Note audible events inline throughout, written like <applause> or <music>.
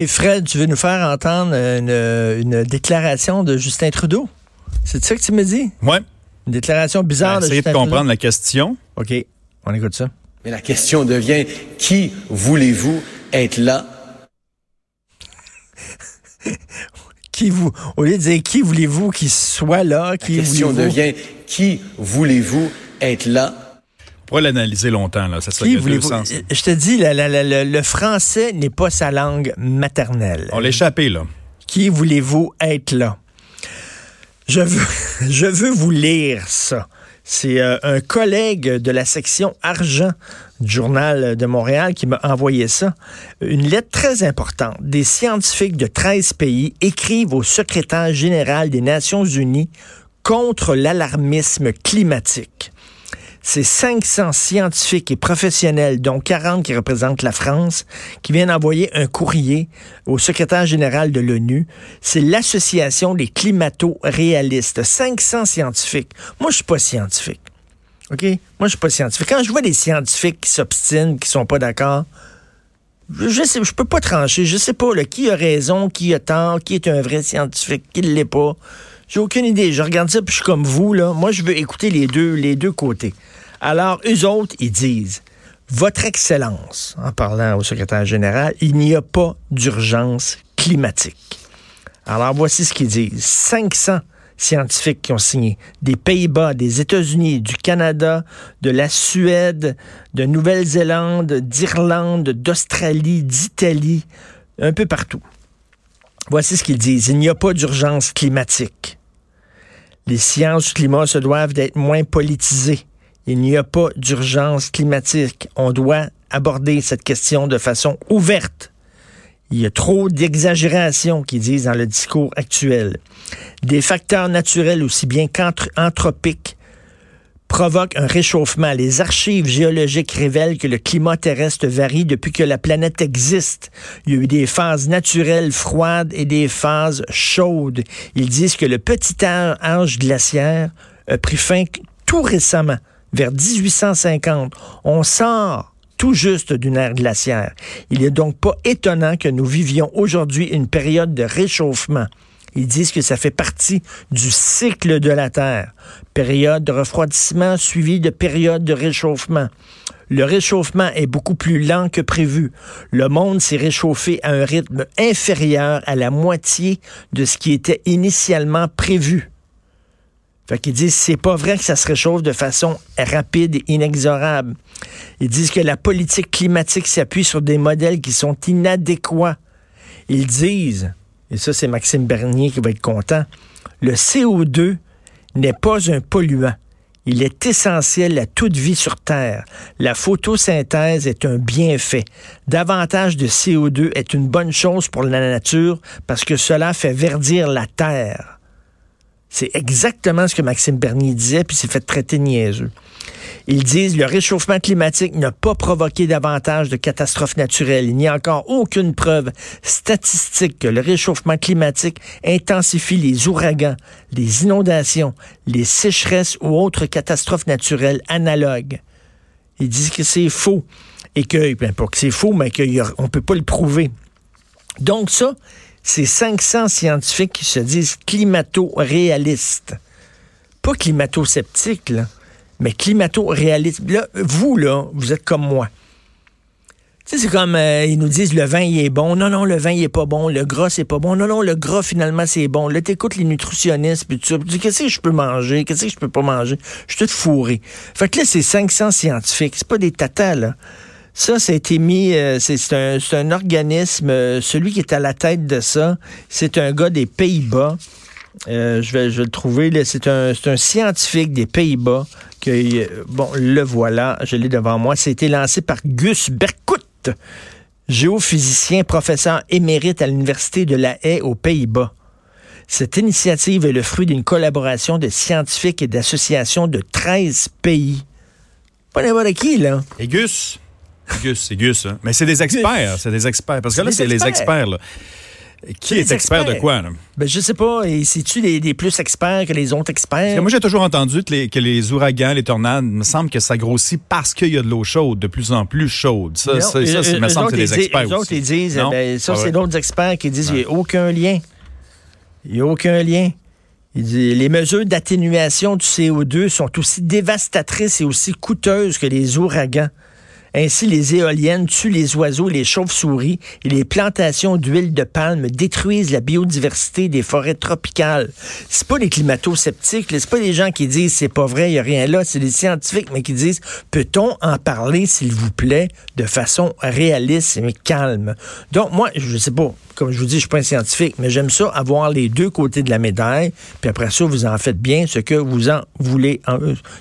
Et Fred, tu veux nous faire entendre une, une déclaration de Justin Trudeau? C'est ça que tu me dis? Oui. Une déclaration bizarre de Essayez Justin de comprendre Trudeau? la question. OK, on écoute ça. Mais la question devient, qui voulez-vous être là? <laughs> Qui vous, au lieu de dire qui voulez-vous qu'il soit là, La qui question voulez-vous? devient, qui voulez-vous être là? On pourrait l'analyser longtemps, là. Ça serait deux sens. Je te dis, la- la- la- la- le français n'est pas sa langue maternelle. On l'a échappé, là. Qui voulez-vous être là? Je veux, <laughs> je veux vous lire ça. C'est euh, un collègue de la section argent du Journal de Montréal qui m'a envoyé ça. Une lettre très importante. Des scientifiques de 13 pays écrivent au secrétaire général des Nations Unies contre l'alarmisme climatique. C'est 500 scientifiques et professionnels, dont 40 qui représentent la France, qui viennent envoyer un courrier au secrétaire général de l'ONU. C'est l'Association des climato-réalistes. 500 scientifiques. Moi, je suis pas scientifique. OK? Moi, je suis pas scientifique. Quand je vois des scientifiques qui s'obstinent, qui sont pas d'accord, je sais, je peux pas trancher. Je sais pas qui a raison, qui a tort, qui est un vrai scientifique, qui ne l'est pas. J'ai aucune idée. Je regarde ça puis je suis comme vous là. Moi, je veux écouter les deux, les deux côtés. Alors, eux autres, ils disent Votre Excellence, en parlant au secrétaire général, il n'y a pas d'urgence climatique. Alors, voici ce qu'ils disent. 500 scientifiques qui ont signé. Des Pays-Bas, des États-Unis, du Canada, de la Suède, de Nouvelle-Zélande, d'Irlande, d'Australie, d'Italie, un peu partout. Voici ce qu'ils disent. Il n'y a pas d'urgence climatique. Les sciences du climat se doivent d'être moins politisées. Il n'y a pas d'urgence climatique. On doit aborder cette question de façon ouverte. Il y a trop d'exagération, qu'ils disent dans le discours actuel. Des facteurs naturels aussi bien qu'anthropiques provoquent un réchauffement. Les archives géologiques révèlent que le climat terrestre varie depuis que la planète existe. Il y a eu des phases naturelles froides et des phases chaudes. Ils disent que le petit âge glaciaire a pris fin tout récemment, vers 1850. On sort tout juste d'une ère glaciaire. Il n'est donc pas étonnant que nous vivions aujourd'hui une période de réchauffement. Ils disent que ça fait partie du cycle de la Terre. Période de refroidissement suivie de période de réchauffement. Le réchauffement est beaucoup plus lent que prévu. Le monde s'est réchauffé à un rythme inférieur à la moitié de ce qui était initialement prévu. Fait qu'ils disent c'est pas vrai que ça se réchauffe de façon rapide et inexorable. Ils disent que la politique climatique s'appuie sur des modèles qui sont inadéquats. Ils disent, et ça c'est Maxime Bernier qui va être content, le CO2 n'est pas un polluant. Il est essentiel à toute vie sur Terre. La photosynthèse est un bienfait. Davantage de CO2 est une bonne chose pour la nature parce que cela fait verdir la Terre. C'est exactement ce que Maxime Bernier disait, puis s'est fait traiter niaiseux. Ils disent le réchauffement climatique n'a pas provoqué davantage de catastrophes naturelles. Il n'y a encore aucune preuve statistique que le réchauffement climatique intensifie les ouragans, les inondations, les sécheresses ou autres catastrophes naturelles analogues. Ils disent que c'est faux et que, ben, pas que c'est faux, mais qu'on ne peut pas le prouver. Donc ça, c'est 500 scientifiques qui se disent climato-réalistes. Pas climato-sceptiques, là, mais climato-réalistes. Là, vous, là, vous êtes comme moi. Tu sais, c'est comme, euh, ils nous disent, le vin, il est bon. Non, non, le vin, il est pas bon. Le gras, c'est pas bon. Non, non, le gras, finalement, c'est bon. Là, t'écoutes les nutritionnistes, puis tout ça. Tu dis, qu'est-ce que je peux manger? Qu'est-ce que je peux pas manger? Je suis tout fourré. Fait que là, c'est 500 scientifiques. C'est pas des tatas, là. Ça, ça a été mis, euh, c'est un, organisme, euh, celui qui est à la tête de ça, c'est un gars des Pays-Bas. Euh, je, vais, je le trouver. C'est un, scientifique des Pays-Bas. Bon, le voilà, je l'ai devant moi. C'était lancé par Gus Berkut, géophysicien, professeur émérite à l'Université de La Haye aux Pays-Bas. Cette initiative est le fruit d'une collaboration de scientifiques et d'associations de 13 pays. Pas n'importe qui, là. Et Gus? Gus, c'est Gus. hein. Mais c'est des experts. C'est des experts. Parce que là, c'est les experts. Là. Qui est expert de quoi? Là? Ben, je sais pas. Et c'est-tu des, des plus experts que les autres experts? que moi, j'ai toujours entendu que les, que les ouragans, les tornades, il me semble que ça grossit parce qu'il y a de l'eau chaude, de plus en plus chaude. Ça, Non, ça, eux- me semble que c'est des experts eux autres, ils disent, Non? ben, ça, Ah c'est d'autres experts qui disent qu'il n'y a aucun lien. Il n'y a aucun lien. Il dit, les mesures d'atténuation du CO2 sont aussi dévastatrices et aussi coûteuses que les ouragans. Ainsi, les éoliennes tuent les oiseaux, les chauves-souris et les plantations d'huile de palme détruisent la biodiversité des forêts tropicales. C'est pas les climato-sceptiques, c'est pas les gens qui disent c'est pas vrai, il y a rien là, c'est les scientifiques, mais qui disent peut-on en parler, s'il vous plaît, de façon réaliste et calme? Donc, moi, je sais pas, comme je vous dis, je suis pas un scientifique, mais j'aime ça avoir les deux côtés de la médaille, puis après ça, vous en faites bien ce que vous en voulez,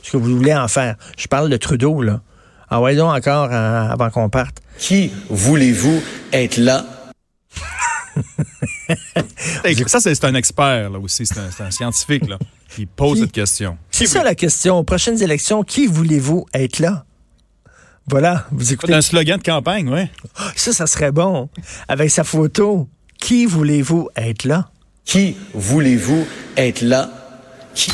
ce que vous voulez en faire. Je parle de Trudeau, là. Ah ouais, donc encore euh, avant qu'on parte. Qui voulez-vous être là? Hey, Ça, c'est un expert là, aussi, c'est un, scientifique là, qui pose Qui? cette question. C'est ça la question. Aux prochaines élections, qui voulez-vous être là? Voilà, vous C'est écoutez. un slogan de campagne, oui. Ça, ça serait bon. Avec sa photo. Qui voulez-vous être là? Qui voulez-vous être là? Qui